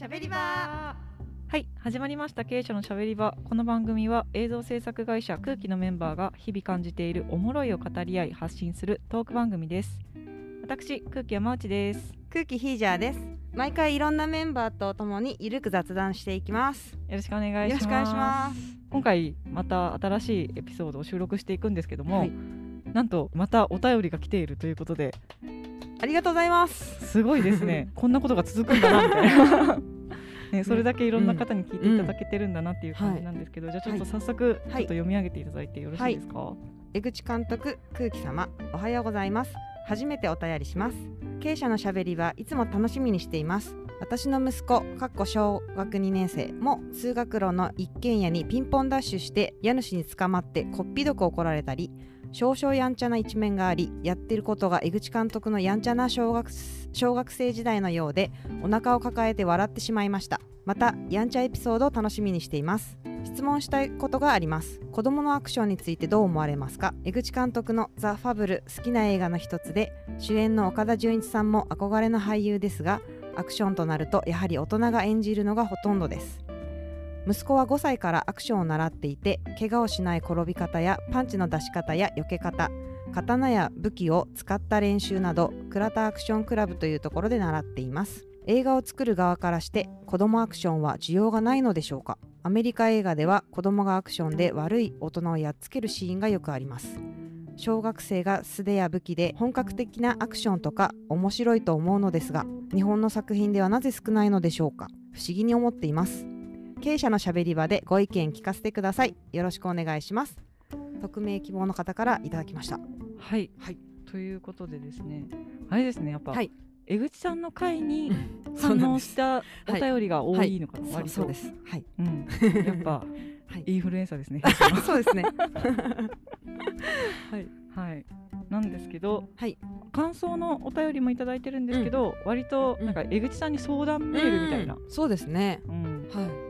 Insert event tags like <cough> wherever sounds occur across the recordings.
しゃべり場。はい始まりました。経営者のしゃべり場。この番組は映像制作会社空気のメンバーが日々感じているおもろいを語り合い発信するトーク番組です。私空気山内です。空気ヒージャーです。毎回いろんなメンバーとともにゆるく雑談していきます。よろしくお願いします。よろしくお願いします。今回また新しいエピソードを収録していくんですけども、はい。なんとまたお便りが来ているということで。ありがとうございます。すごいですね。こんなことが続くんだなみたいな <laughs> ね、それだけいろんな方に聞いていただけてるんだなっていう感じなんですけど、じゃあちょっと早速ちょっとはい読み上げていただいてよろしいですか、江口監督空気様おはようございます。初めてお便りします。経営者のしゃべりはいつも楽しみにしています。私の息子かっこ小学2年生も通学路の一軒家にピンポンダッシュして家主に捕まってこっぴどく怒られたり少々やんちゃな一面がありやってることが江口監督のやんちゃな小学小学生時代のようでお腹を抱えて笑ってしまいました。またやんちゃエピソードを楽しみにしています。質問したいことがあります。子供のアクションについてどう思われますか？江口監督のザ・ファブル好きな映画の一つで主演の岡田准一さんも憧れの俳優ですがアクションとなるとやはり大人が演じるのがほとんどです。息子は5歳からアクションを習っていて怪我をしない転び方やパンチの出し方や避け方刀や武器を使った練習など倉田アクションクラブというところで習っています。映画を作る側からして子供アクションは需要がないのでしょうか。アメリカ映画では子供がアクションで悪い大人をやっつけるシーンがよくあります。小学生が素手や武器で本格的なアクションとか面白いと思うのですが日本の作品ではなぜ少ないのでしょうか。不思議に思っています。経営者のしゃべり場でご意見聞かせてください。よろしくお願いします。匿名希望の方からいただきました。はい、はい。ということでですね。あれですねやっぱ、はい。江口さんの回に反応したお便りが多いのかな、そう割と。そうです。はい。うん、やっぱ <laughs> はい。インフルエンサーですね。<laughs> そうですね。<laughs> はい。なんですけどはい。感想のお便りもいただいてるんですけど、割となんか江口さんに相談メールみたいな、うん。そうですね。うん。はい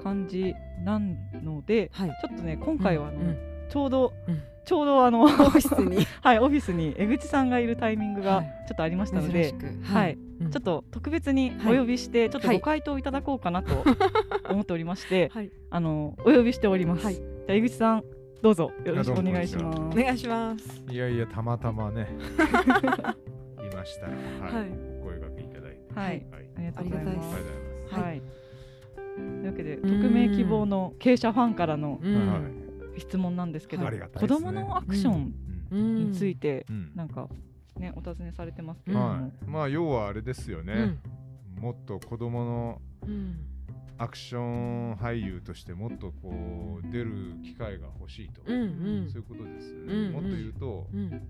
感じなのではい。ちょっとね今回はあの、うんちょうど、うん。ちょうどあのオフィスに。<laughs> はいオフィスに江口さんがいるタイミングがはい。ちょっとありましたので、はい、うん。ちょっと特別にお呼びして、ちょっとはい。ご回答いただこうかなと <laughs> 思っておりまして、はい。あのお呼びしております。はい。じゃあ江口さんどうぞ。よろしくお願いします。お願いします。いやいや、たまたまね、<laughs> いました。ら、はい、はい。お声掛けいただいて。はい。はい、ありがとうございます。ありがとうございます。はい。はい。というわけでうん。匿名希望の経営者ファンからの質問なんですけど、子ですね。供のアクションうん。についてうん。なんかねお尋ねされてますけれども、はい、まあ、要はあれですよね。もっと子供のうん。アクション俳優としてもっとこう出る機会が欲しいと、そういうことですよね、もっと言うと、うん。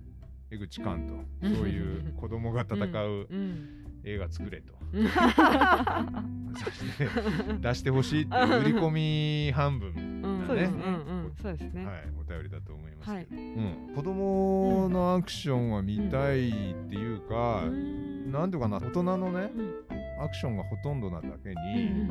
江口監とうんそういう子供が戦ううん。映画作れと、出してほしいって売り込み半分うん。そうですね。うんうんそうですね。はい、お便りだと思いますけど、はい。うん、子供のアクションは見たいっていうか、なんていうかな大人のねうん。アクションがほとんどなだけうに、ん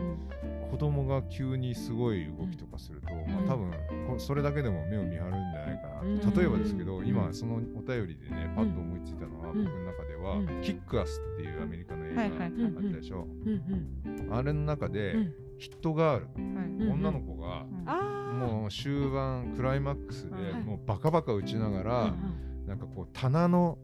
子供が急にすごい動きとかすると、まあ、多分こそれだけでも目を見張るんじゃないかな、うん。例えばですけど、うん。今そのお便りでねパッと思いついたのは、うん。僕の中では、うん。キックアスっていうアメリカの映画はいはい。はいあったでしょ、うんあれの中で、うん。ヒットガール、女の子が、もう終盤クライマックスで、はいもうバカバカ打ちながら、あなんかこう棚の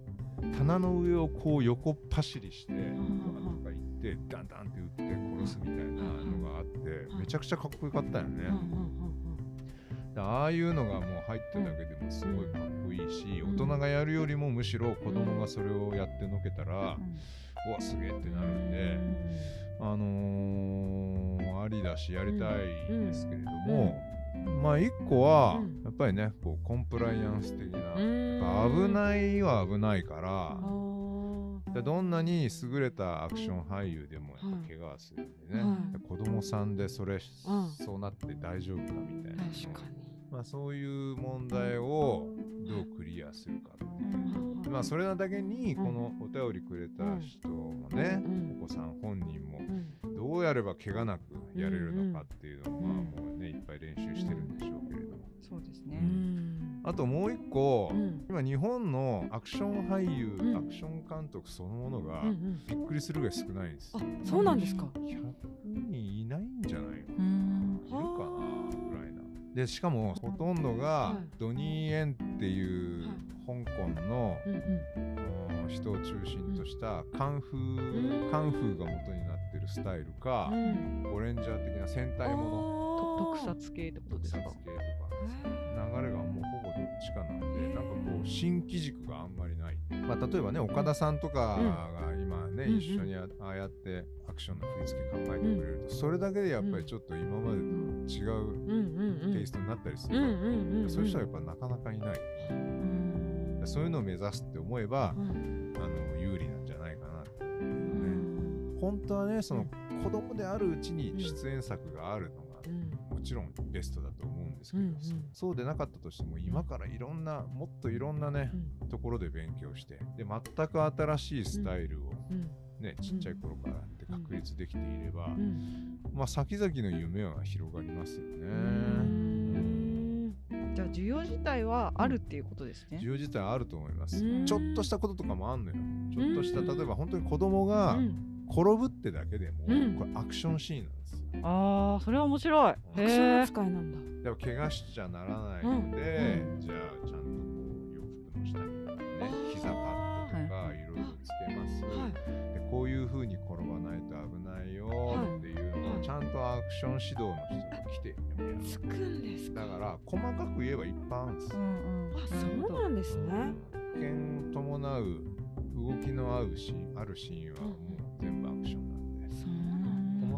棚の上をこう横っ走りして、んとか行ってダンダンって打って殺すみたいなのがあって、めちゃくちゃかっこよかったよね。でああいうのがもう入ってるだけでもすごいかっこいいし、うん大人がやるよりもむしろ子供がそれをやってのけたら、うわすげえってなるんで、あのーありだしやりたいですけれども、まあ一個はうん。やっぱりねこうコンプライアンス的な、うん。やっぱ危ないは危ないからどんなに優れたアクション俳優でもやっぱ怪我はするんでね、はい。子供さんでそれ、ん。そうなって大丈夫かみたいな、確かに。まあ、そういう問題をどうクリアするかっていう、まあそれなだけにこのお便りくれた人もね、うん。お子さん本人もうん。どうやれば怪我なくやれるのかっていうのは、うん。もうぱい練習してるんでしょうけれども、そうですね。うん。あともう一個、うん。今日本のアクション俳優、うん。アクション監督そのものがうんうん。びっくりするぐらい少ないんですあ、そうなんですか？100人いないんじゃないの？うん。いるかなぐらいな。でしかもほとんどがはい。ドニー・エンっていうはい香港のうんうん。うん人を中心としたカンフん。ーカンフーが元になってるスタイルかうん。ゴレンジャー的な戦隊もの。と特撮系ってことですか？特撮系とか流れがもうほぼどっちかなんでなんかこう新機軸があんまりない、まあ、例えばね岡田さんとかが今ね、うん。一緒にあああやってアクションの振り付け考えてくれると、それだけでやっぱりちょっと今までと違ううん。うんうん。テイストになったりすうんうる、んうん。そういう人はやっぱなかなかいない、うん。そういうのを目指すって思えばう、ん。あの有利なんじゃないかなって。うん。本当はねその子供であるうちに出演作があるのがちろんベストだと思うんですけど、うんうん。そうでなかったとしても今からいろんなもっといろんなねうん。ところで勉強してで全く新しいスタイルをうん。ね、ちっちゃい頃からって確立できていれば、うん。まあ先々の夢は広がりますよね。うん。じゃあ需要自体はあるっていうことですね。需要自体あると思います。うん。ちょっとしたこととかもあんのよ。ちょっとしたうん例えば本当に子供がうん。転ぶってだけでも、うん。これアクションシーンなんですよ。ああそれは面白い。アアクション扱いなんだ。でも怪我しちゃならないので、うんじゃあちゃんとこう洋服の下にね膝パッドとかい。ろいろつけます、はい。でこういう風に転ばないと危ないよはい。っていうのをちゃんとアクション指導の人が来てやるつくんですか？だから細かく言えばいっぱいあるんです。よ、うんうん。あ、そうなんですね。危険を伴う動きの合うシーンあるシーンはもう全部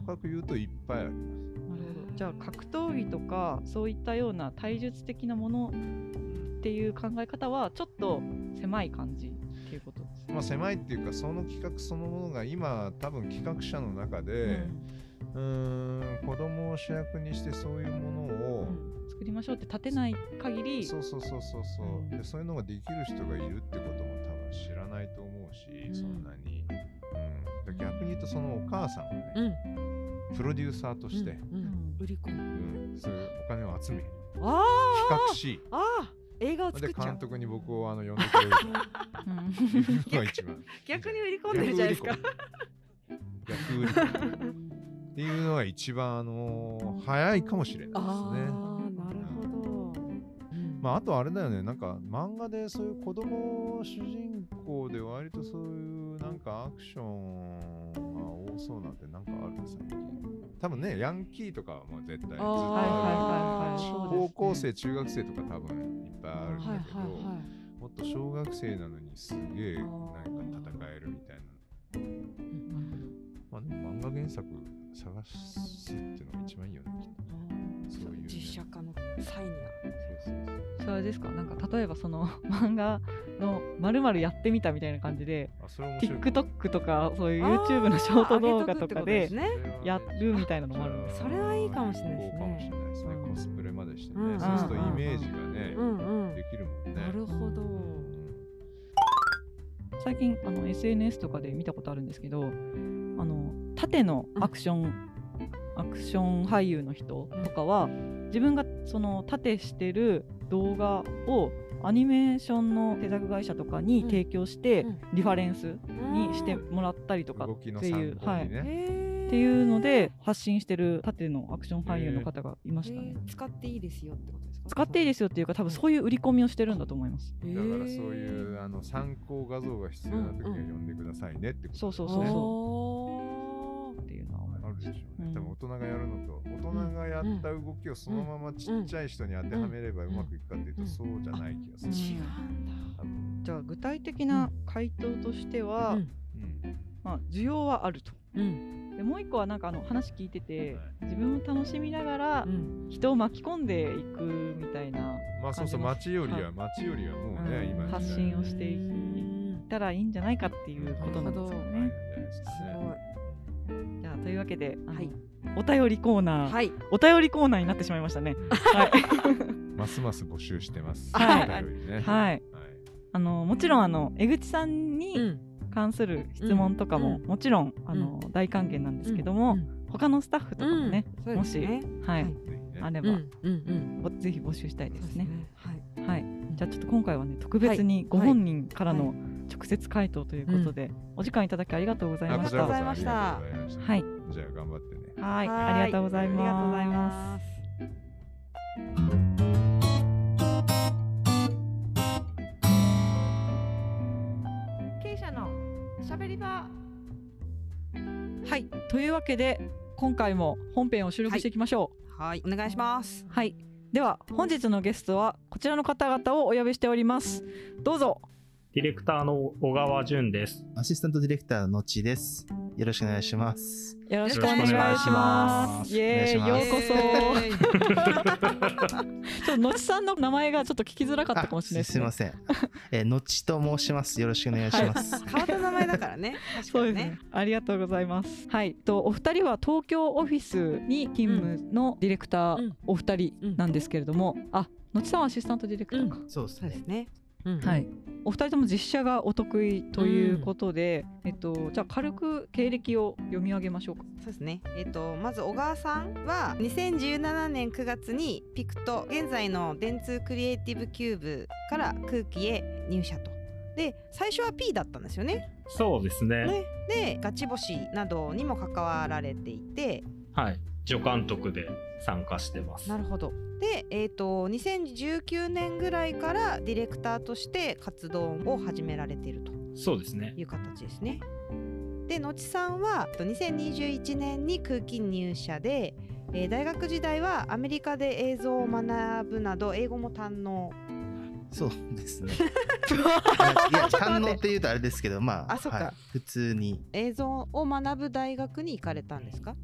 かく言うといっぱいあります。なるほどじゃあ格闘技とかそういったような体術的なものっていう考え方はちょっと狭い感じっていうことですね。まあ、狭いっていうかその企画そのものが今多分企画者の中で、うーん子供を主役にしてそういうものを、作りましょうって立てない限り。そうそうそうそうそう、でそういうのができる人がいるってことも多分知らないと思うし、うん。そんなに、うん、だ逆に言うとそのお母さんがね、うん。プロデューサーとして、売り込む。うんそういうお金を集めあ企画しあ。映画を作でっちゃう監。督に僕をあの呼んでくれると <laughs> <laughs> いうのが一番逆に売り込んでるじゃないですか。逆売り込みっていうのが一番あのー早いかもしれないですね。ああ、なるほど。まあ、あとあれだよね、なんか漫画でそういう子供主人公で割とそういうなんかアクションそうなんてなんかある最近。多分ね、ヤンキーとかはもう絶対ずっと高校生、中学生とか多分いっぱいあるんだはいけど、はいはい。もっと小学生なのにすげえあなんーか戦えるみたいな。うんまあでも漫画原作探すっていうのが一番いいよね、きっと。そういうね実写化の際には。そうそうそう。それですかなんか例えばその <laughs> 漫画のまるまるやってみたみたいな感じで。TikTok とかそういう YouTube のショート動画とかであー上げとくってことすね。やるみたいなのもあるんですそれはいいかもしれないですねコスプレまでしてね。うんそうするとイメージがね、うんうん。できるもんね。なるほど。最近あの SNS とかで見たことあるんですけどあの縦のアクション、アクション俳優の人とかは自分がその縦してる動画をアニメーションの制作会社とかに提供して、うん。リファレンスにしてうんもらったりとかっていう、はい、っていうので発信してる縦のアクション俳優の方がいましたね。使っていいですよってことですか？使っていいですよっていうか多分そういう売り込みをしてるんだと思います。だだからそういうあの参考画像が必要な時は呼んでくださいねってことそうそうですねそう。っていうのは。あるでしょう多分大人がやるのと、大人がやった動きをそのままちっちゃい人に当てはめればうまくいくかっていうと、そうじゃない気がする。違うん。だ。じゃあ具体的な回答としては、うん。うん。まあ、需要はあると。うん。でもう一個はなんかあの話聞いてて、はい。自分を楽しみながらうん。人を巻き込んでいくみたいなまあそうそう、街よりははい。街よりはもうね、うん。今発信をしていうんったらいいんじゃないかっていうことなんですよはい。ね。すかすね。じゃあというわけで、はい。お便りコーナー。はい。お便りコーナーになってしまいましたね。はい、ますます募集してます。はい。ね。はい、はい。あのもちろんあの江口さんにうん。関する質問とかも、うん。もちろんあの、大歓迎なんですけども、うん。他のスタッフとかもね、うん。もし、そうですね。はい、あれば、うん。うん。うん。ぼぜひ募集したいですね。はい。はい。じゃあちょっと今回はね特別にご本人からの直接回答ということで、お時間いただきありがとうございました。ありがとうございました。ありがとうございました。はいじゃあ頑張ってね。はい、はいありがとうございありがとうございま。ます経営者のしゃべり場はい、というわけで今回も本編を収録していきましょう。はいお願いしますはい、では本日のゲストはこちらの方々をお呼びしております。どうぞ。ディレクターの小川淳です。アシスタントディレクターののちです。よろしくお願いします。よろしくお願いしよろしくお願いしま。ますイエーイ、ようこそ。<laughs> ちょっとのちさんの名前がちょっと聞きづらかったかもしれないですね。すいません。えー、のちと申します。よろしくお願いします。変わった名前だからね確かにねそうですね。ありがとうございます。はい。とお二人は東京オフィスに勤務のディレクター、うんお二人なんですけれども、あ、のちさんはアシスタントディレクターか。そうですねそうです。ねうんはい。お二人とも実写がお得意ということで、えっとじゃあ軽く経歴を読み上げましょうか。そうですね。えっ、とまず小川さんは2017年9月にピクト現在の電通クリエイティブキューブから空気へ入社と。で最初は P だったんですよね。そうですね。ねでガチ星などにも関わられていてはい。助監督で参加してます。なるほど。で、えー、と2019年ぐらいからディレクターとして活動を始められているとそうですね。いう形ですね。で、のちさんはと2021年に空気入社で、えー大学時代はアメリカで映像を学ぶなど英語も堪能。そうですね。<laughs> いや、堪能って言うとあれですけど、まあ、あそっかはい、普通に。映像を学ぶ大学に行かれたんですか？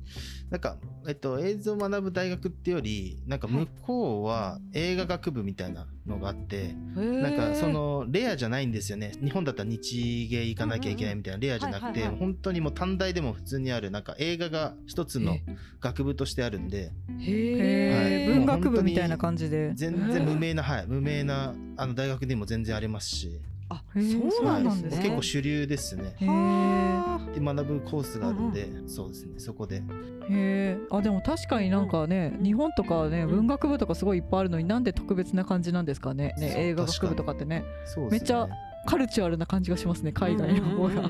なんか、えっと、映像を学ぶ大学ってより、なんか向こうは映画学部みたいなのがあって、なんかそのレアじゃないんですよね。日本だったら日芸行かなきゃいけないみたいなレアじゃなくて本当にもう短大でも普通にあるなんか映画が一つの学部としてあるんで。へえ、はい。文学部みたいな感じで。全然無名なはい無名なあの大学でも全然ありますしあそうなんですね。はい結構主流ですね。へえ。はで学ぶコースがあるんでそうですね。そこで。へえ。あでも確かになんかね、うん。日本とかねうん。文学部とかすごいいっぱいあるのになんで特別な感じなんですかね？ね映画学部とかってね。めっちゃカルチュアルな感じがしますね海外の方が。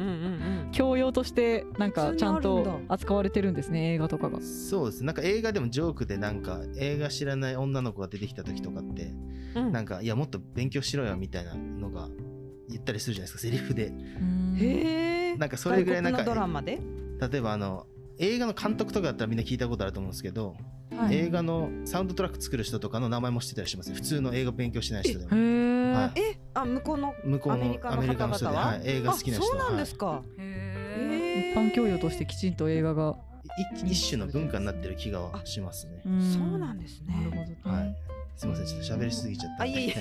教養としてなんかちゃんと扱われてるんですね映画とかが。そうです。なんか映画でもジョークでなんか映画知らない女の子が出てきた時とかってうん。なんかいやもっと勉強しろよみたいなのが言ったりするじゃないですかセリフで。へ。なんかそれぐらいなんか外国のドラマで、例えばあの映画の監督とかだったらみんな聞いたことあると思うんですけど、はい。映画のサウンドトラック作る人とかの名前も知ってたりしますね。普通の映画勉強してない人でへも。え。はい。えあ向こうの向こうのアメリカのアメリカの人で、は？はい、映画好きな人あそうなんですはか。へー。一般教養としてきちんと映画が。い、一一種の文化になってる気がしますね、ん。そうなんですね。なるほどね。はいすいませんちょっと喋りすぎちゃったあ <laughs> いえいえ。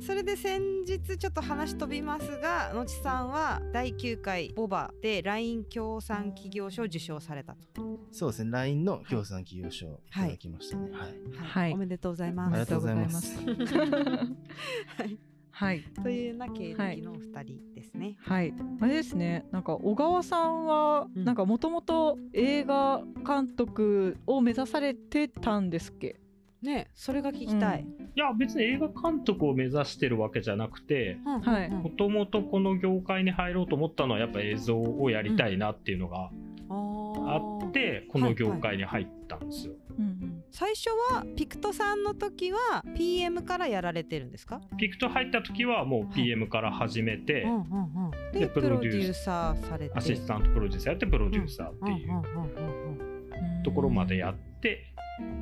それで先日ちょっと話飛びますがのちさんは第9回ボバで LINE 協賛企業賞を受賞されたと、そうですね LINE の協賛企業賞い。ただきましたね。はい、はい。おめでとうございあます。りがとうございます。<laughs> はい。はい。というような経歴のお二人ですね、はい、あれですね。なんか小川さんはうん。なんかもともと映画監督を目指されてたんですっけ、ねそれが聞きたい、いや、別に映画監督を目指してるわけじゃなくて、うん。はい。うん。もともとこの業界に入ろうと思ったのはやっぱ映像をやりたいなっていうのがあって、この業界に入ったんですよ。うん最初はピクトさんの時は PM からやられてるんですか、ピクト入った時はもう PM から始めて、うんうんうん、ででプロデューサーされて。アシスタントプロデューサーやってプロデューサーっていううんうんうんうんうん。ところまでやって、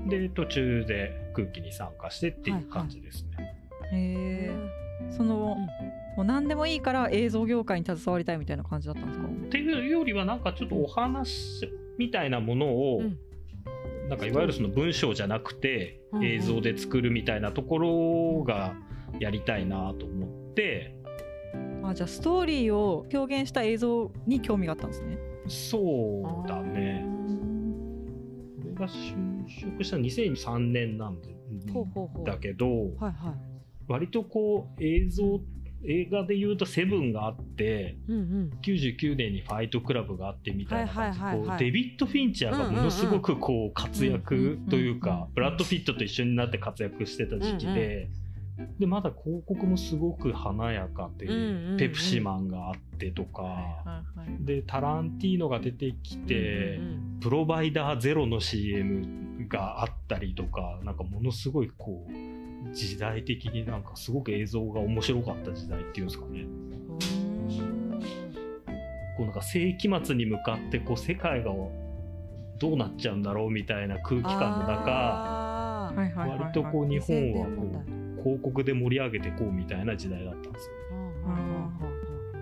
で途中で空気に参加してっていう感じですね。へえその、もう何でもいいから映像業界に携わりたいみたいな感じだったんですか？っていうよりはなんかちょっとお話みたいなものを、うん。なんかいわゆるその文章じゃなくて映像で作るみたいなところがやりたいなと思って。あじゃあストーリーを表現した映像に興味があったんですね。そうだね。俺が就職したの2003年なんでだけどはいはい。割とこう映像映画で言うと「セブンがあってうんうん。99年に「ファイトクラブ」があってみたいな感じ。デビッド・フィンチャーがものすごくこう活躍といううんうんうんかブラッド・ピットと一緒になって活躍してた時期ででまだ広告もすごく華やかで、うんうんうんペプシマンがあってとか、はいはいでタランティーノが出てきて、うんうんプロバイダーゼロの CM があったりとかなんかものすごいこう時代的になんかすごく映像が面白かった時代っていうんですかね。こうなんか世紀末に向かってこう世界がどうなっちゃうんだろうみたいな空気感の中割とこう日本は2000年こう広告で盛り上げてこうみたいな時代だったんですよ。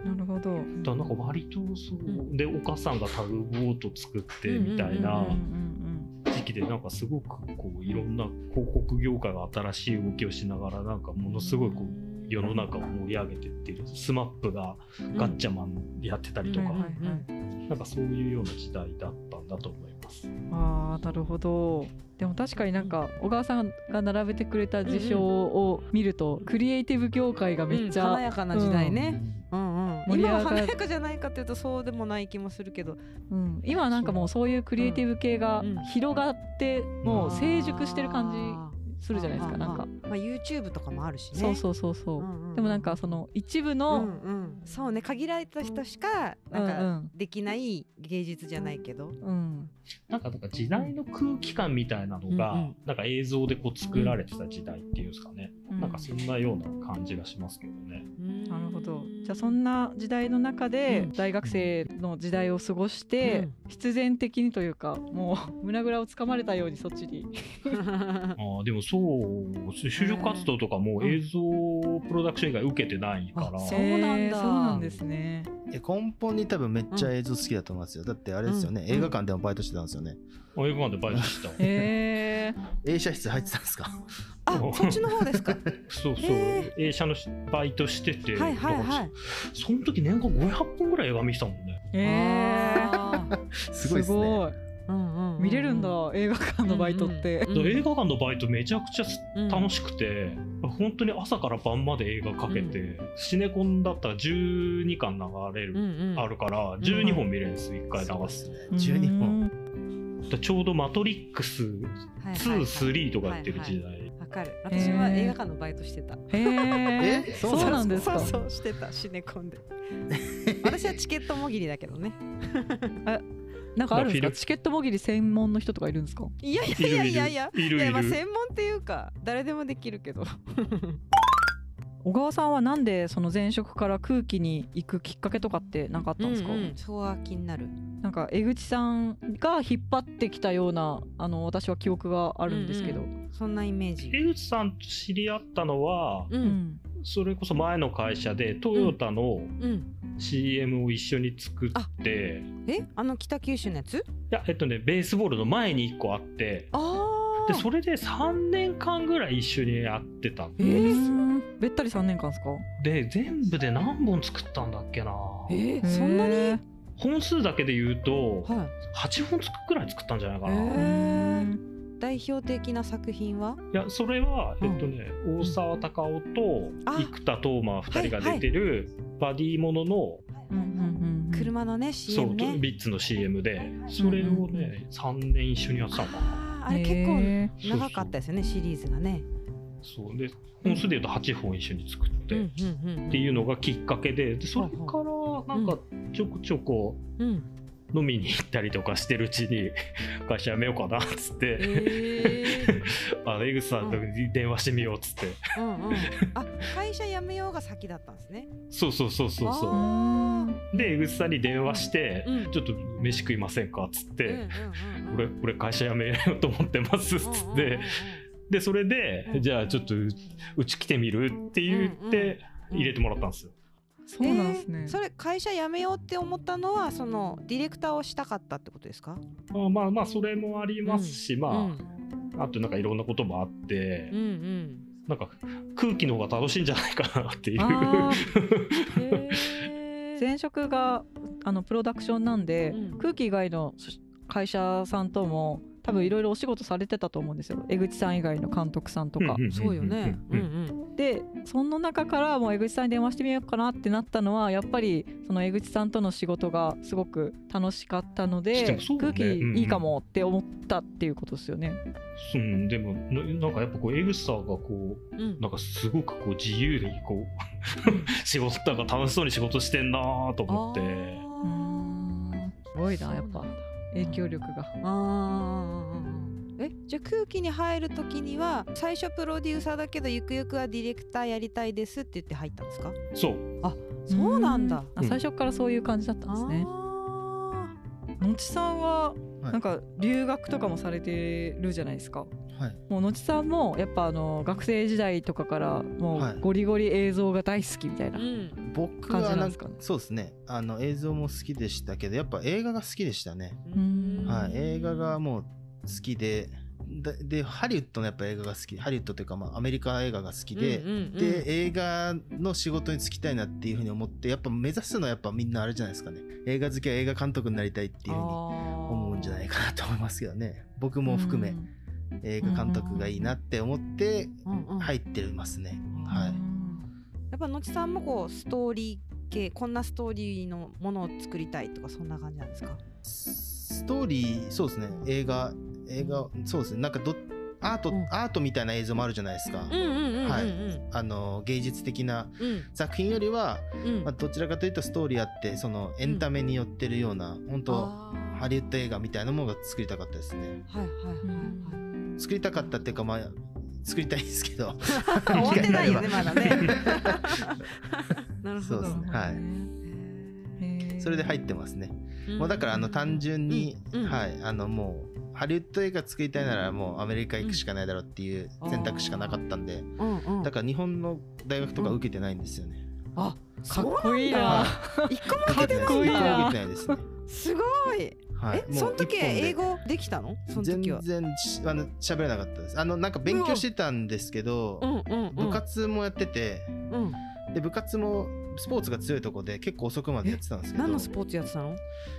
なるほど。だなんか割とそう、うん。でお母さんがタグボート作ってみたいな時期でなんかすごくこういろんな広告業界が新しい動きをしながらなんかものすごいこう世の中を盛り上げてってるスマップがガッチャマンやってたりとか、なんかそういうような時代だったんだと思います。ああなるほど。でも確かになんか小川さんが並べてくれた事象を見ると、クリエイティブ業界がめっちゃ、うん華やかな時代ね、うんうん今は華やかじゃないかというとそうでもない気もするけど。うん、今はなんかもうそういうクリエイティブ系がうん。広がってもう成熟してる感じするじゃないですかなんか、まあ、YouTube とかもあるしね。そうそうそうそう、うんうんでもなんかその一部うの、んうん、そうね限られた人しかなんうんうかん。できない芸術じゃないけど、うん。なんかなんか時代の空気感みたいなのが、うんうん。なんか映像でこう作られてた時代っていうんですかね、うん。なんかそんなような感じがしますけどね。なるほどじゃあそんな時代の中でうん。大学生の時代を過ごして、必然的にというかもう <laughs> 胸ぐらをつかまれたようにそっちに。<laughs> あーでもそう就職活動とかも映像プロダクション以外受けてないから、あそうなんだ。そうなんですね。根本に多分めっちゃ映像好きだと思いますよ。だってあれですよね、うん。映画館でもバイトしてたんですよね。あ映画館でバイトしてた。へえ <laughs> 映写室入ってたんですか？あそっちの方ですか？そうそう。へ映写のバイトしてて、はいはいその時年間500本ぐらい映画見てたもんね。へえあー。<laughs> すごいですね。見れるんだ映画館のバイトって、うんだから映画館のバイトめちゃくちゃうん楽しくて、本当に朝から晩まで映画かけて、シネコンだったら12巻流れる、うんうん。あるから12本見れるんです、1回流すそうですね。12本。とちょうど「マトリックスはいはいはい。2」3とかやってる時代、わかる。私は映画館のバイトしてた。へええ？<laughs> そうなんですか？そうそうしてた。シネコンで。<laughs> 私はチケットもぎりだけどね。<laughs> なんかあるんですか？チケットもぎり専門の人とかいるんですか？いやいやいやいやいや。いるいる。いやまあ専門っていうか誰でもできるけど小川さんはなんでその前職から空気に行くきっかけとかって何かあったんですか、うんうんそうは気になる。なんか江口さんが引っ張ってきたようなあの私は記憶があるんですけど、うんそんなイメージ。江口さんと知り合ったのは、ううん。んそれこそ前の会社でトヨタのうん。CM を一緒に作って、え？あの北九州のやつ？いやえっとねベースボールの前に1個あって。あでそれで3年間ぐらい一緒にやってたえーうんべったり3年間ですか？で全部で何本作ったんだっけな。えーそんなに？へ本数だけで言うとは8本くらい作ったんじゃないかな、へー。代表的な作品は？いやそれはえっとね、大沢たかおとあ。生田斗真2人が出てるバディものの、うんうんうんうん。車のねそう CM ね。ビッツの CM でそれをね、3年一緒にやってたのかな。あれ結構へ長かったですよねシリーズがねそう。で本数で言うと8本一緒に作って、っていうのがきっかけででそれからなんかちょこちょこうん。飲みに行ったりとかしてるうちに <laughs> 会社辞めようかなっつって、えー。<laughs> あの江口さんと電話してみようっつって、うんうん。あ会社辞めようが先だったんですね。そうそうそうそうそあうで江口さんに電話して、うん。ちょっと飯食いませんかっつって、うんうんうんうん。俺俺会社辞めようと思ってますっつって、うんうんうんうんでそれで、うんじゃあちょっとううち来てみるって言ってうん入れてもらったんですよ。そうなんですね、えーそれ会社辞めようって思ったのはそのディレクターをしたかったってことですか？まあまあまあそれもありますし、まあ、うんあとなんかいろんなこともあって、うんうん。なんか空気の方が楽しいんじゃないかなっていう。あへー。前職があのプロダクションなんで、うん。空気以外の会社さんとも多分いろいろお仕事されてたと思うんですよ。江口さん以外の監督さんとか。そうよね。うんううんん。でその中からもう江口さんに電話してみようかなってなったのはやっぱりその江口さんとの仕事がすごく楽しかったので、ね。空気いいかもって思ったっていうことですよね。うん、でもななんかやっぱこう江口さんがこううん。なんかすごくこう自由でこう <laughs> 仕事なんか楽しそうに仕事してんなーと思って。すごいなやっぱ影響力が。あー。えじゃあ空気に入る時には最初プロデューサーだけどゆくゆくはディレクターやりたいですって言って入ったんですか？そう。そうなんだ。あ最初からそういう感じだったんですね。あのちさんははい。なんか留学とかもされてるじゃないですか。はい。もうのちさんもやっぱあの学生時代とかからもはい。うゴリゴリ映像が大好きみたいな。ーうん僕はなんんかなですかねそうですね。あの映像も好きでしたけどやっぱ映画が好きでしたね、ん。はい、映画がもう好きでででハリウッドのやっぱ映画が好き。ハリウッドというか、まあ、アメリカ映画が好きで、うんうんうん。で映画の仕事に就きたいなっていうふうに思ってやっぱ目指すのはやっぱみんなあれじゃないですかね。映画好きは映画監督になりたいっていうふうに思うんじゃないかなと思いますけどね。僕も含め映画監督がいいなって思って入ってますね、うんはいやっぱのちさんもこうストーリー系こんなストーリーのものを作りたいとかそんな感じなんですか？ストーリーそうですね。映画映画そうですね。なんかどアート、うん。アートみたいな映像もあるじゃないですか、うんうんうんうんうんはい。あの芸術的なうん。作品よりは、うん。まあ、どちらかというとストーリーあってそのエンタメに寄ってるような、本当あー。ハリウッド映画みたいなものが作りたかったですね。はいはいはい作りたかったっていうかまあ作りたいですけど。はい終わってないよね <laughs> まだね。<laughs> なるほど。そうですねはい。それで入ってますね、うん。もうだからあの単純に、うんうん。はい。あのもうハリウッド映画作りたいならもうアメリカ行くしかないだろうっていう選択しかなかったんで、うんうん。だから日本の大学とか受けてないんですよね、あかっこいいな。は一個も受けてないかっこいい。なんだ受けてないですね。<laughs> すごいはい。えその時英語できたの？その全時は。然しあの喋れなかったです。あのなんか勉強してたんですけど、うんうんうん。部活もやっててうんで部活もスポーツが強いとこで結構遅くまでやってたんですけど。何のスポーツやってたの？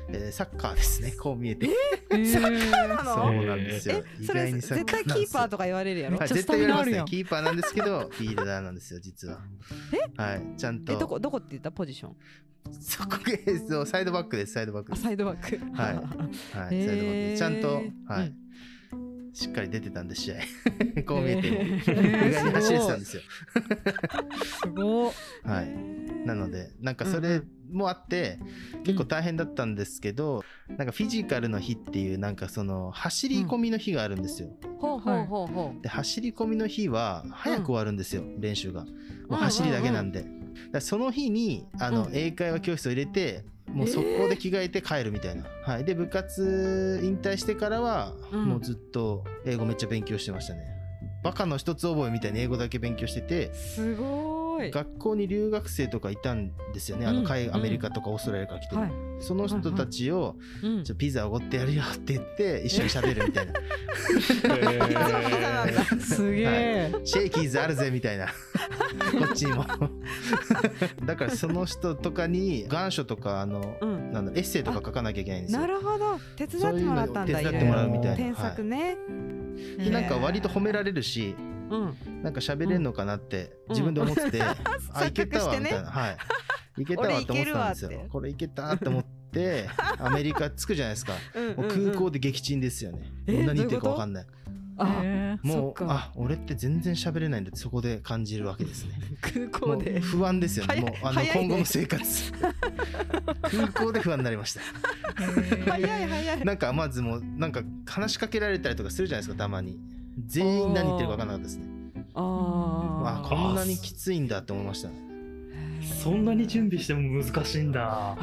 えーサッカーですねこう見えて。えー。<laughs> なの？そう。なんですよ。えそれ絶対キーパーとか言われるやろ？はい、絶対言われます。ねキーパーなんですけどフィールダーなんですよ実は。はいちゃんと。えどこどこって言った？ポジション？そこサイドバックですサイドバックサイドバック。はい。はい、サイドバックちゃんと、はい。うんしっかり出てたんで試合。<laughs> こう見えても、へー。意外に走れてたんですよ。すごい。はい。なのでなんかそれもあって、結構大変だったんですけど、なんかフィジカルの日っていうなんかその走り込みの日があるんですよ、ほうほうほうほで走り込みの日は早く終わるんですよ、練習が。もう走りだけなんで、その日にあの、うん。英会話教室を入れてもう速攻で着替えて帰るみたいな、はい、で部活引退してからは、うん。もうずっと英語めっちゃ勉強してましたね。バカの一つ覚えみたいに英語だけ勉強してて。うすごい学校に留学生とかいたんですよね、あのうん。海アメリカとかオーストラリアから来てる、はい。その人たちを、うん。じゃあピザおごってやるよって言って一緒に喋るみたいな。なんだ。すげえ。シェイキーズあるぜみたいな。<laughs> こっちにも。<laughs> だからその人とかに願書とかあの、うん。なんだエッセイとか書かなきゃいけないんですよ。なるほど。手伝ってもらったんだ手伝ってもらうみたいな。添削ね。でなんか割と褒められるしうん。なんか喋れんのかなって自分で思ってて、<laughs> <laughs> あいけたわみたいな、はい。<laughs> いけたわって思ってたんですよ。俺いけるわって。これいけたって思ってアメリカ着くじゃないですか。もう空港で撃沈ですよね、えもう何言ってるか分かんない。あもそうあ俺って全然喋れないんだってそこで感じるわけですね。空港で。不安ですよね。もうあの今後の生活。空港で不安になりました。早い早い。なんかまずもうなんか話しかけられたりとかするじゃないですかたまに全員何言ってるか分かんなかったですね。ああこんなにきついんだって思いましたね。そんなに準備しても難しいんだ。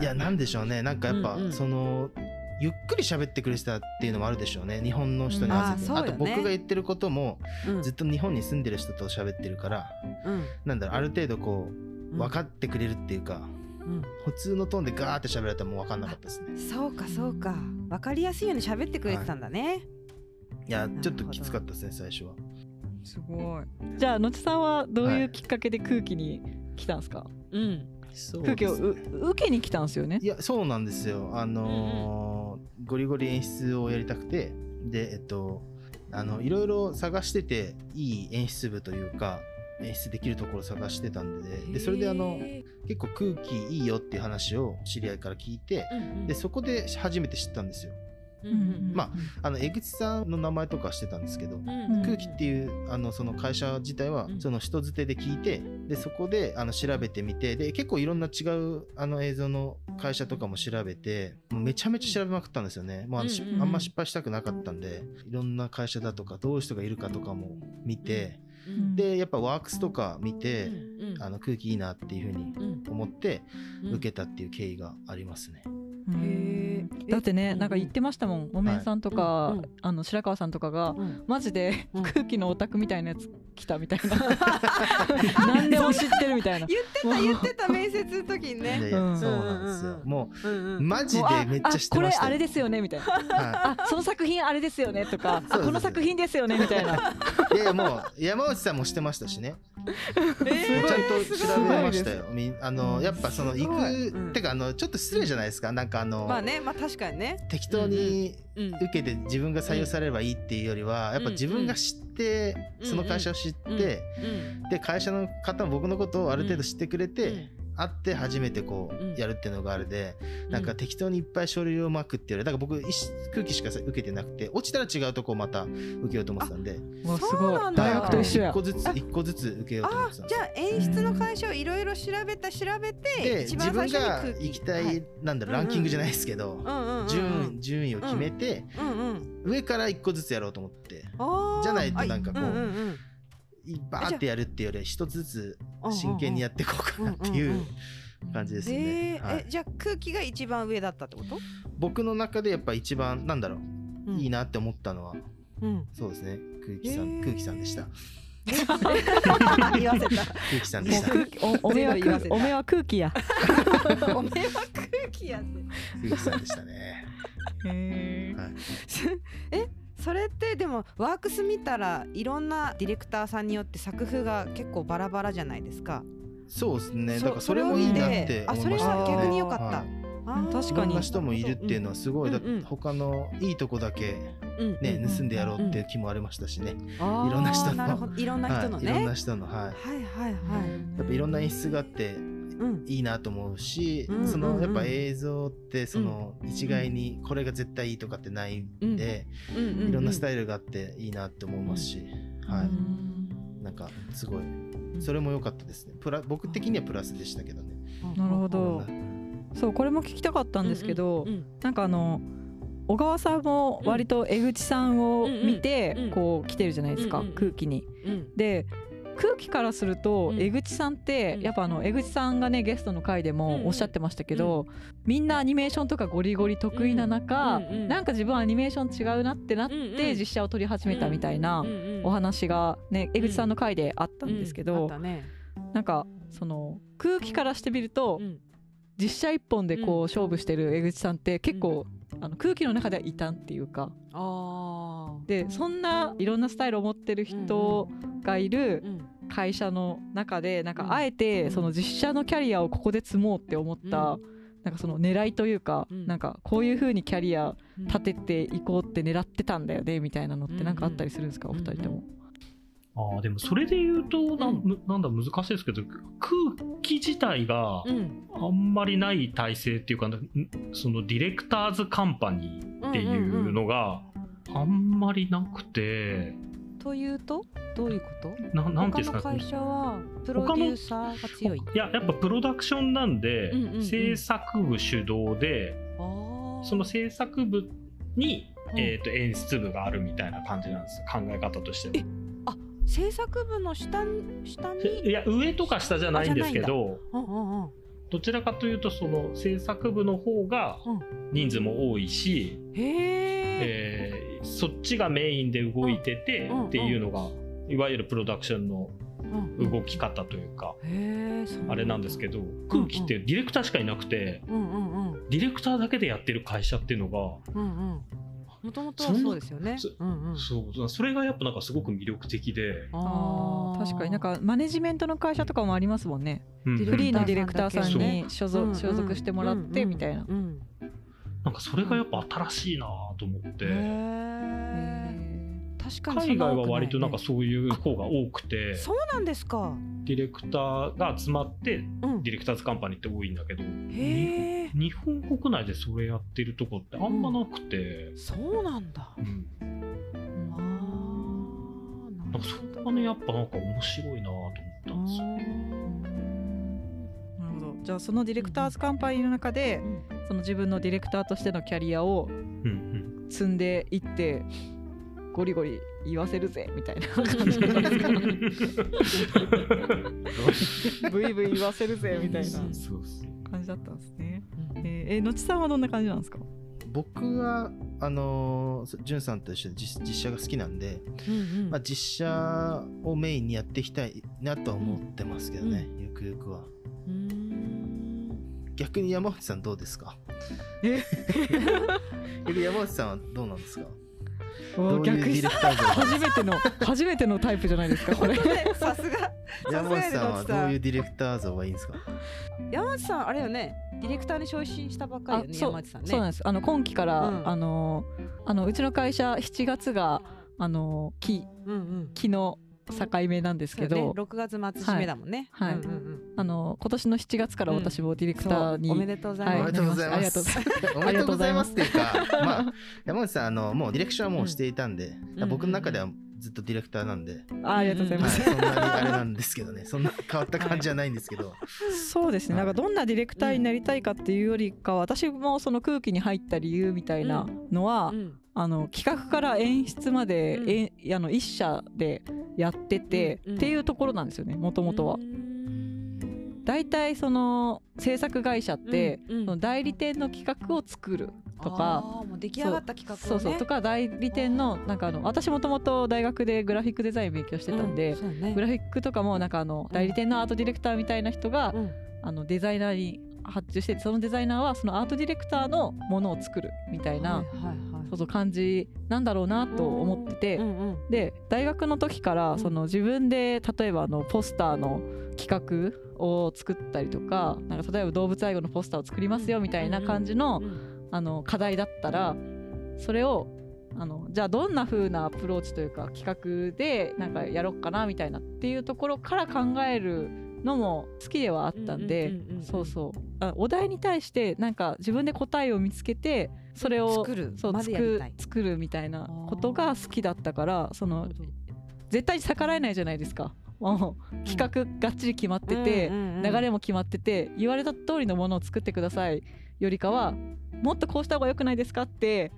いやなんでしょうね。なんかやっぱ、うんうん。そのゆっくり喋ってくれてたっていうのもあるでしょうね。日本の人に合わせて、あうんあねと僕が言ってることもうん。ずっと日本に住んでる人と喋ってるからうん。なんだろうある程度こううん。分かってくれるっていうか、うん。普通のトーンでガーって喋られたらもう分かんなかったですね。そうかそうか。わかりやすいように喋ってくれてたんだね。いやなるほどちょっときつかったですね最初は。すごい。じゃあのちさんはどういうきっかけで空気に来たんですか？うん。そう空気を受けに来たんですよね？い。やそうなんですよ。あのーゴリゴリ演出をやりたくて。でえっとあのいろいろ探してていい演出部というか演出できるところを探してたんで。でそれであの結構空気いいよっていう話を知り合いから聞いて。でそこで初めて知ったんですよ。まあの江口さんの名前とかしてたんですけど、空気っていうあのその会社自体はその人づてで聞いてでそこであの調べてみてで結構いろんな違うあの映像の会社とかも調べてもうめちゃめちゃ調べまくったんですよね。もうあの、あんま失敗したくなかったんでいろんな会社だとかどういう人がいるかとかも見て。でやっぱワークスとか見て、あの空気いいなっていうふうに思って受けたっていう経緯がありますね。だってねなんか言ってましたもん。お面さんとか、あの白川さんとかが、マジで空気のオタクみたいなやつ来たみたいな。<laughs> 何でも知ってるみたいな。言ってた言ってた面接の時にね。そうなんですよ。もうマジでめっちゃ知ってましたこれあれですよねみたいな。あその作品あれですよねとかこの作品ですよねみたいないやもう山内さんもしてましたしね。ちゃんと調べましたよ。あのやっぱその行くてかあのちょっと失礼じゃないですか。なんかあのまあねまあ確かにね。適当に受けて自分が採用されればいいっていうよりはやっぱ自分が知ってその会社を知ってで会社の方も僕のことをある程度知ってくれて会って初めてこうやるっていうのがあるで、うん、なんか適当にいっぱい書類をまくっていうだから僕空気しか受けてなくて落ちたら違うとこまた受けようと思ってたんで。そうなんだ。大学と一緒や。1個ずつ1個ずつ受けようと思ってたんですじゃあ演出の会社をいろいろ調べた調べてで自分が行きたい、はい、なんだろうランキングじゃないですけど、順順位を決めて、上から1個ずつやろうと思って。じゃないとなんかこう。バーってやるっていうよりは一つずつ真剣にやっていこうかなっていう感じですね。えじゃあ空気が一番上だったってこと？僕の中でやっぱ一番なんだろう、いいなって思ったのは、そうですね空気さん空気さんでした。言わせた空気さんでした。おめはおめは空気や。<laughs> おめは空気やって。空気さんでしたね。へ <laughs> え。それってでもワークス見たらいろんなディレクターさんによって作風が結構バラバラじゃないですか。そうですね。だからそれもいいなってあそれは逆に良かった、はい、確かに。な人もいるっていうのはすごい、だ他のいいとこだけね、盗んでやろうっていう気もありましたしね、いろんな人の。いろんな人のね、いろんな人のはい。はいはいはい。やっぱいろんな演出があっていいなと思うし、そのやっぱ映像ってその一概にこれが絶対いいとかってないんで、いろんなスタイルがあっていいなって思いますし、はい、なんかすごい。それも良かったですね。プラ僕的にはプラスでしたけどね。なるほど。そうこれも聞きたかったんですけど、なんかあの小川さんも割と江口さんを見てこう来てるじゃないですか、空気に。で空気からすると、江口さんって、やっぱあの江口さんがねゲストの回でもおっしゃってましたけど、みんなアニメーションとかゴリゴリ得意な中、なんか自分アニメーション違うなってなって実写を撮り始めたみたいなお話がね江口さんの回であったんですけど、なんかその空気からしてみると、実写一本でこう勝負してる江口さんって結構、あの空気の中では異端っていうか。でそんないろんなスタイルを持ってる人がいる会社の中でなんかあえてその実写のキャリアをここで積もうって思ったなんかその狙いというかなんかこういう風にキャリア立てていこうって狙ってたんだよねみたいなのって何かあったりするんですかお二人とも。あでもそれで言うとな,、ん、なんだ難しいですけど空気自体があんまりない体制っていうか、そのディレクターズカンパニーっていうのがあんまりなくて。というと？どういうこと？ななんていうんですか？会社はプロデューサーが強い。いややっぱプロダクションなんで、うんうんうん、制作部主導でその制作部に、えーと、演出部があるみたいな感じなんです。考え方としては。あ制作部の下下に？いや上とか下じゃないんですけど、うんうんうん、どちらかというとその制作部の方が人数も多いし、うん、えー、そっちがメインで動いててっていうのが、いわゆるプロダクションの動き方というか、あれなんですけど空気ってディレクターしかいなくて、ディレクターだけでやってる会社っていうのが、もともとそうですよね。うんうん、そうそれがやっぱなんかすごく魅力的で。ああ確かになんかマネジメントの会社とかもありますもんね。うん、フリーのディレクターさんに所属所属してもらってみたいな。なんかそれがやっぱ新しいなと思って。海外は割となんかそういう方が多くて。そうなんですか。ディレクターが集まって、ディレクターズカンパニーって多いんだけど、へ日本国内でそれやってるとこってあんまなくて、そうなんだ、うん、あなんかそこがねやっぱなんか面白いなと思ったんですよ。なるほど。じゃあそのディレクターズカンパニーの中で、その自分のディレクターとしてのキャリアを積んでいって、ゴリゴリ言わせるぜみたいな感じブイブイ言わせるぜみたいな感じだったんです <laughs> ね。えー、のちさんはどんな感じなんですか？僕はあのー、じゅんさんと一緒に実写が好きなんで、うんうん、まあ、実写をメインにやっていきたいなとは思ってますけどね、うん、ゆくゆくは。逆に山内さんどうですか？え？<laughs> 山内さんはどうなんですか？逆に。初めての初めてのタイプじゃないですかこれ。さすが。山内さんはどういうディレクター像がいいんですか？山内さんあれよねディレクターに昇進したばっかりよね山内さんね。そうなんです。あの今期から、うん、あのあのうちの会社7月があの期、うんうん、期の境目なんですけど、ね、6月末締めだもんね。はい。あの今年の7月から私もディレクターに、おめでとうございます。おめでとうございます。ありがとうございます。<laughs> おめでとうございますっていうか、まあ山内さんあのもうディレクションはもうしていたんで、僕の中ではずっとディレクターなんで。ありがとうございます。そんなにあれなんですけどね、そんな変わった感じじゃないんですけど。そうですね。なんかどんなディレクターになりたいかっていうよりか私もその空気に入った理由みたいなのは、あの企画から演出まで、うん、えあの一社でやってて、うん、っていうところなんですよねもともとは。大体その制作会社って、うんうん、その代理店の企画を作るとか。もう出来上がった企画、ね、そうそうとか代理店のなんかあの私もともと大学でグラフィックデザイン勉強してたんで、うんね、グラフィックとかもなんかあの代理店のアートディレクターみたいな人が、うん、あのデザイナーに発注してそのデザイナーはそのアートディレクターのものを作るみたいな、そうそう感じなんだろうなと思ってて、うんうん、で大学の時からその自分で例えばあのポスターの企画を作ったりとかなんか例えば動物愛護のポスターを作りますよみたいな感じの,、あの課題だったらそれをあのじゃあどんな風なアプローチというか企画でなんかやろうかなみたいなっていうところから考えるのも好きではあったんでそうそう。あお題に対してなんか自分で答えを見つけてそれを作るそう作作るみたいなことが好きだったからその絶対逆らえないじゃないですか。もう企画がっちり決まってて、流れも決まってて言われた通りのものを作ってくださいよりかはもっとこうした方が良くないですかって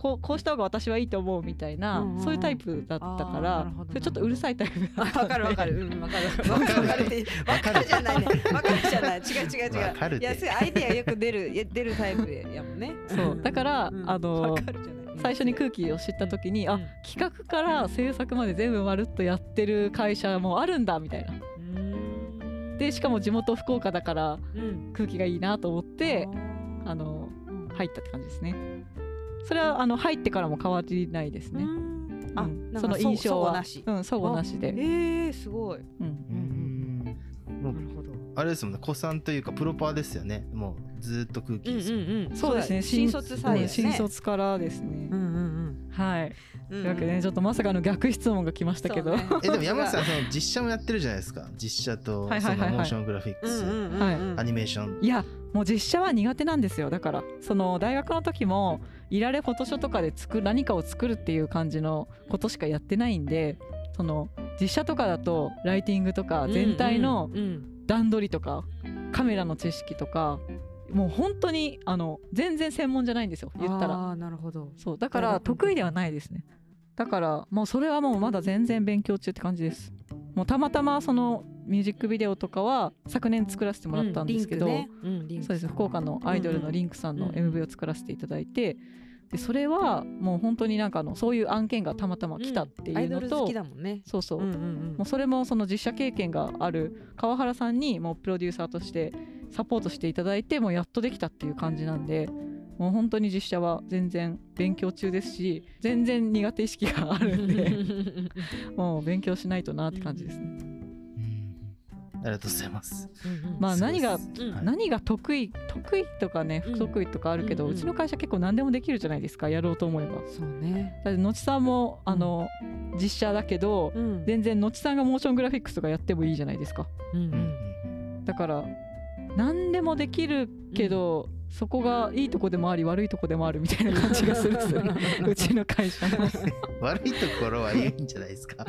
こうこうした方が私はいいと思うみたいな、うんうん、そういうタイプだったからそれちょっとうるさいタイプだったわかるわかるうんわかる。わかるわかる。わかるじゃない。ねわかるじゃない。違う違う違う。いやすアイディアよく出る出るタイプやもんね。そう。だから、うん、あの最初に空気を知った時に、うん、あ企画から制作まで全部まるっとやってる会社もあるんだみたいな。でしかも地元福岡だから空気がいいなと思って、あの入ったって感じですね。それはあの入ってからも変わりないですね。あ、その印象は、うん、相互なしで。ええすごい。うん。なるほど。あれですもんね、古参というかプロパーですよね。もうずっと空気ですそうですね。新卒さえ、新卒からですね。うんうんうん。はい。というわけでね、ちょっとまさかの逆質問が来ましたけど。えでも山内さんその実写もやってるじゃないですか。実写とそのモーショングラフィックス、アニメーション。いや、もう実写は苦手なんですよ。だからその大学の時も。いられフォトショーとかで作何かを作るっていう感じのことしかやってないんでその実写とかだとライティングとか全体の段取りとかカメラの知識とかもう本当にあの全然専門じゃないんですよ言ったら。なるほど。そうだから得意ではないですね。だからもうそれはもうまだ全然勉強中って感じです。もうたまたまそのミュージックビデオとかは昨年作らせてもらったんですけど、そうです。福岡のアイドルのリンクさんの MV を作らせていただいて、でそれはもう本当になんかのそういう案件がたまたま来たっていうのと、ね、そうそう,、もうそれもその実写経験がある川原さんにもうプロデューサーとしてサポートしていただいてもうやっとできたっていう感じなんでもう本当に実写は全然勉強中ですし全然苦手意識があるんで <laughs> もう勉強しないとなって感じですね。りがとうございます。まあ何が、何が得意得意とかね不得意とかあるけど、うちの会社結構何でもできるじゃないですかやろうと思えば。そうね。だってのちさんもあの、実写だけど、全然のちさんがモーショングラフィックスとかやってもいいじゃないですか。だから何でもできるけど、そこがいいとこでもあり悪いとこでもあるみたいな感じがする <laughs> うちの会社の。悪いところはいいんじゃないですか。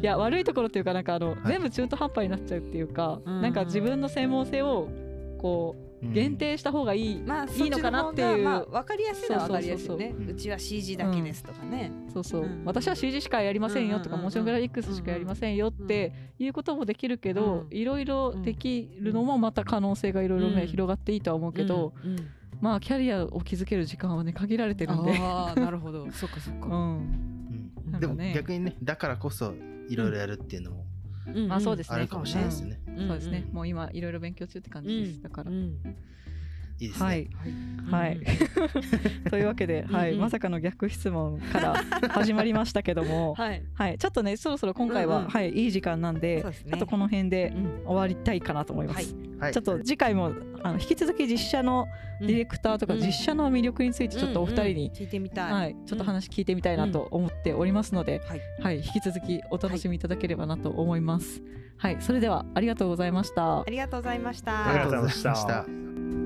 いや悪いところっていうかなんかあの、はい、全部中途半端になっちゃうっていうか、うん、なんか自分の専門性をこう限定した方がいい,、まあ、いいのかなっていう、まあ、分かりやすいのは分かりやすいね。うちは CG だけですとかね、そうそう、私は CG しかやりませんよとか、モーショングラフィックスしかやりませんよっていうこともできるけど、いろいろできるのもまた可能性がいろいろね、広がっていいとは思うけど、まあキャリアを築ける時間はね限られてるんで。ああなるほど。そっかそっか、うん。でも逆にねだからこそいろいろやるっていうのも、あそうですね。あるかもしれないですね、そうですね。もう今いろいろ勉強中って感じです、だから、いいですね。はい。はい。<laughs> というわけで、はい、まさかの逆質問から始まりましたけども、<laughs> はい、はい、ちょっとね、そろそろ今回は、はい、いい時間なんで、ちょっとこの辺で終わりたいかなと思います。はい、ちょっと次回もあの引き続き実写のディレクターとか実写の魅力についてちょっとお二人に、聞いてみたい、はい、ちょっと話聞いてみたいなと思っておりますので、はい、引き続きお楽しみいただければなと思います。はい、それではありがとうございました。ありがとうございました。ありがとうございました。